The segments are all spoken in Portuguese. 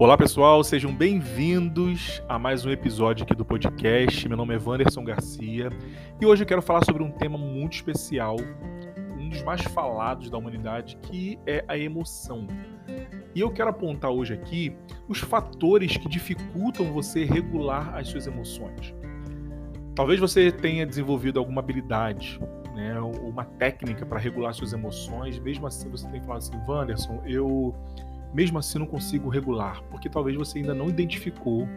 Olá pessoal, sejam bem-vindos a mais um episódio aqui do podcast. Meu nome é Wanderson Garcia e hoje eu quero falar sobre um tema muito especial, um dos mais falados da humanidade, que é a emoção. E eu quero apontar hoje aqui os fatores que dificultam você regular as suas emoções. Talvez você tenha desenvolvido alguma habilidade, né, uma técnica para regular suas emoções, mesmo assim você tem falado assim, Wanderson, eu mesmo assim não consigo regular, porque talvez você ainda não identificou,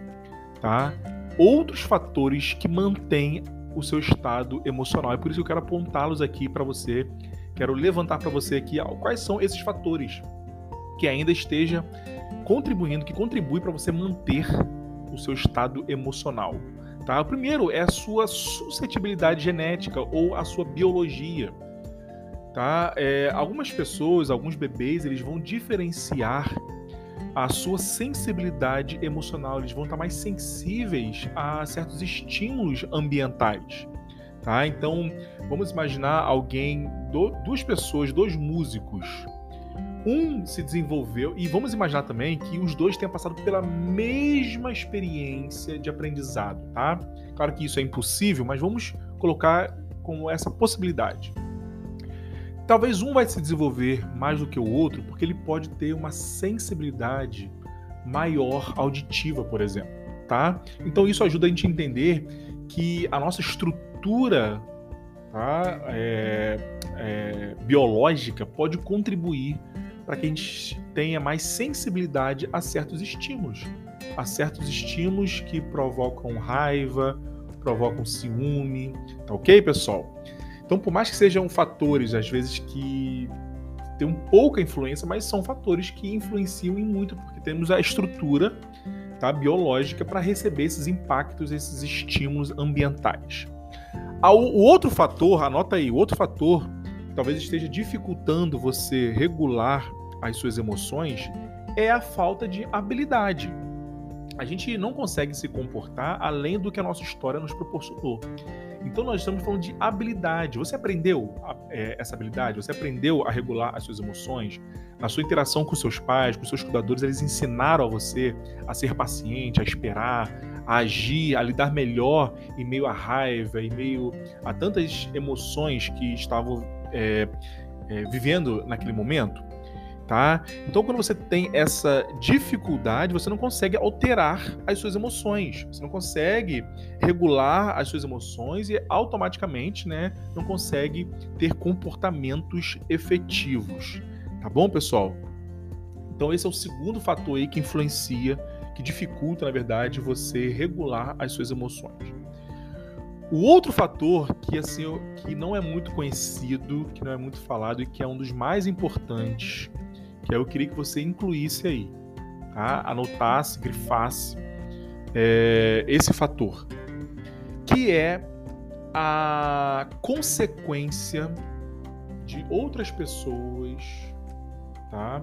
tá? Outros fatores que mantêm o seu estado emocional. É por isso que eu quero apontá-los aqui para você. Quero levantar para você aqui quais são esses fatores que ainda esteja contribuindo, que contribui para você manter o seu estado emocional. Tá? O primeiro é a sua suscetibilidade genética ou a sua biologia tá? É, algumas pessoas, alguns bebês, eles vão diferenciar a sua sensibilidade emocional, eles vão estar mais sensíveis a certos estímulos ambientais, tá? Então, vamos imaginar alguém, do, duas pessoas, dois músicos, um se desenvolveu e vamos imaginar também que os dois tenham passado pela mesma experiência de aprendizado, tá? Claro que isso é impossível, mas vamos colocar como essa possibilidade. Talvez um vai se desenvolver mais do que o outro porque ele pode ter uma sensibilidade maior auditiva, por exemplo, tá? Então isso ajuda a gente a entender que a nossa estrutura tá, é, é, biológica pode contribuir para que a gente tenha mais sensibilidade a certos estímulos, a certos estímulos que provocam raiva, provocam ciúme, tá ok, pessoal? Então, por mais que sejam fatores, às vezes, que têm um pouca influência, mas são fatores que influenciam em muito, porque temos a estrutura tá, biológica para receber esses impactos, esses estímulos ambientais. O outro fator, anota aí, o outro fator que talvez esteja dificultando você regular as suas emoções é a falta de habilidade. A gente não consegue se comportar além do que a nossa história nos proporcionou. Então nós estamos falando de habilidade. Você aprendeu é, essa habilidade? Você aprendeu a regular as suas emoções? Na sua interação com seus pais, com seus cuidadores, eles ensinaram a você a ser paciente, a esperar, a agir, a lidar melhor em meio à raiva, em meio a tantas emoções que estavam é, é, vivendo naquele momento? Tá? Então, quando você tem essa dificuldade, você não consegue alterar as suas emoções, você não consegue regular as suas emoções e automaticamente, né, não consegue ter comportamentos efetivos, tá bom, pessoal? Então, esse é o segundo fator aí que influencia, que dificulta, na verdade, você regular as suas emoções. O outro fator que assim que não é muito conhecido, que não é muito falado e que é um dos mais importantes que eu queria que você incluísse aí, tá? anotasse, grifasse é, esse fator, que é a consequência de outras pessoas, tá?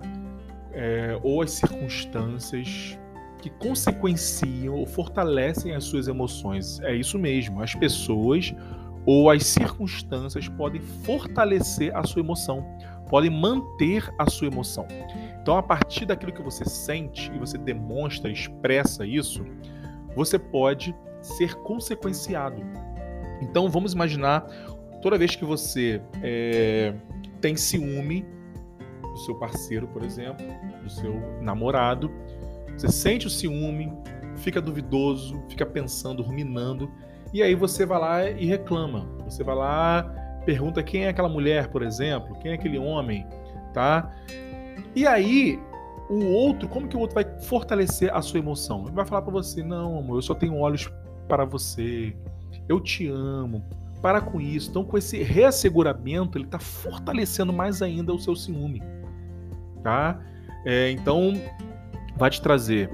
É, ou as circunstâncias que consequenciam ou fortalecem as suas emoções. É isso mesmo, as pessoas ou as circunstâncias podem fortalecer a sua emoção podem manter a sua emoção. Então, a partir daquilo que você sente e você demonstra, expressa isso, você pode ser consequenciado. Então, vamos imaginar toda vez que você é, tem ciúme do seu parceiro, por exemplo, do seu namorado, você sente o ciúme, fica duvidoso, fica pensando, ruminando, e aí você vai lá e reclama. Você vai lá pergunta quem é aquela mulher, por exemplo, quem é aquele homem, tá? E aí, o outro, como que o outro vai fortalecer a sua emoção? Ele vai falar para você: "Não, amor, eu só tenho olhos para você. Eu te amo. Para com isso". Então, com esse reasseguramento, ele está fortalecendo mais ainda o seu ciúme, tá? É, então, vai te trazer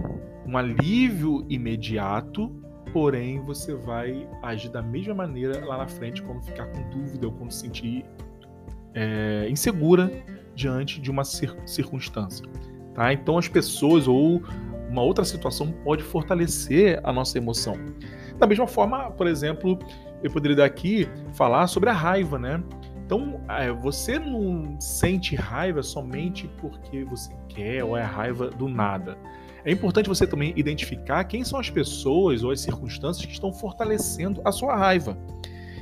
um alívio imediato porém você vai agir da mesma maneira lá na frente quando ficar com dúvida ou quando se sentir é, insegura diante de uma circunstância. Tá? Então as pessoas ou uma outra situação pode fortalecer a nossa emoção. Da mesma forma, por exemplo, eu poderia daqui falar sobre a raiva, né? Então, é, você não sente raiva somente porque você quer ou é raiva do nada. é importante você também identificar quem são as pessoas ou as circunstâncias que estão fortalecendo a sua raiva.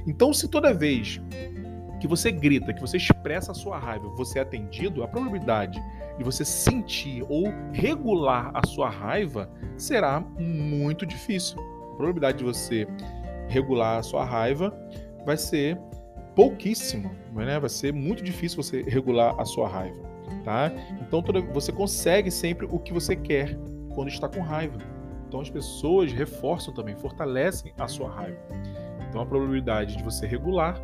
Então, se toda vez que você grita, que você expressa a sua raiva, você é atendido, a probabilidade de você sentir ou regular a sua raiva será muito difícil. A probabilidade de você regular a sua raiva vai ser pouquíssima, né? vai ser muito difícil você regular a sua raiva. Tá? Então toda, você consegue sempre o que você quer quando está com raiva. Então as pessoas reforçam também, fortalecem a sua raiva. Então a probabilidade de você regular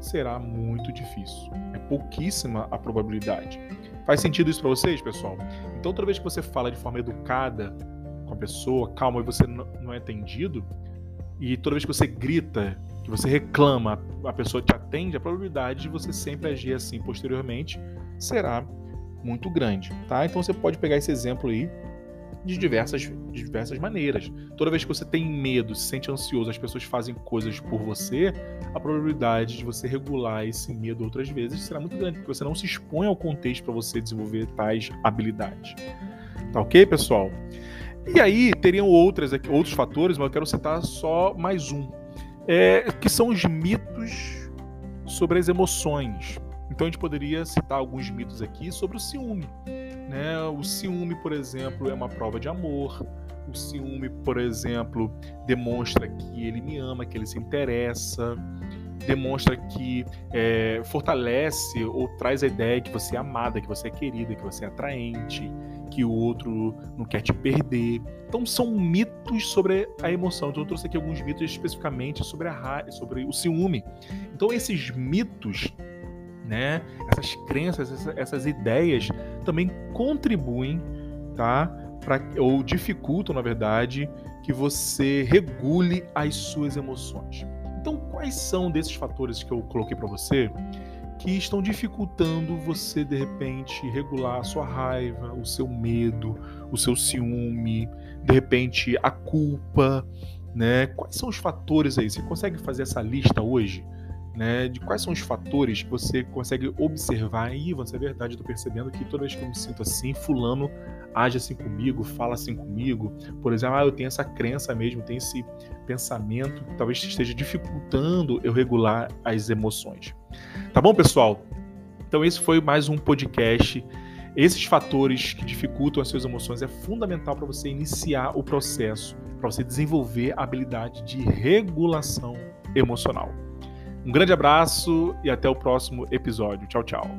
será muito difícil. É pouquíssima a probabilidade. Faz sentido isso para vocês, pessoal? Então toda vez que você fala de forma educada com a pessoa, calma, e você não é atendido, e toda vez que você grita, que você reclama, a pessoa te atende, a probabilidade de você sempre agir assim posteriormente será muito grande, tá? Então você pode pegar esse exemplo aí de diversas, de diversas maneiras. Toda vez que você tem medo, se sente ansioso, as pessoas fazem coisas por você, a probabilidade de você regular esse medo outras vezes será muito grande, porque você não se expõe ao contexto para você desenvolver tais habilidades. Tá ok, pessoal? E aí teriam outras, outros fatores, mas eu quero citar só mais um, é, que são os mitos sobre as emoções. Então a gente poderia citar alguns mitos aqui sobre o ciúme. Né? O ciúme, por exemplo, é uma prova de amor. O ciúme, por exemplo, demonstra que ele me ama, que ele se interessa demonstra que é, fortalece ou traz a ideia que você é amada, que você é querida, que você é atraente, que o outro não quer te perder. Então são mitos sobre a emoção. Então eu trouxe aqui alguns mitos especificamente sobre a raiva, sobre o ciúme. Então esses mitos, né, essas crenças, essas, essas ideias também contribuem, tá, pra, ou dificultam, na verdade, que você regule as suas emoções. Então, quais são desses fatores que eu coloquei para você que estão dificultando você de repente regular a sua raiva, o seu medo, o seu ciúme, de repente a culpa, né? Quais são os fatores aí? Você consegue fazer essa lista hoje? Né, de quais são os fatores que você consegue observar e você é verdade, tô percebendo que toda vez que eu me sinto assim, fulano age assim comigo, fala assim comigo. Por exemplo, ah, eu tenho essa crença mesmo, tenho esse pensamento que talvez esteja dificultando eu regular as emoções. Tá bom, pessoal? Então esse foi mais um podcast. Esses fatores que dificultam as suas emoções é fundamental para você iniciar o processo, para você desenvolver a habilidade de regulação emocional. Um grande abraço e até o próximo episódio. Tchau, tchau.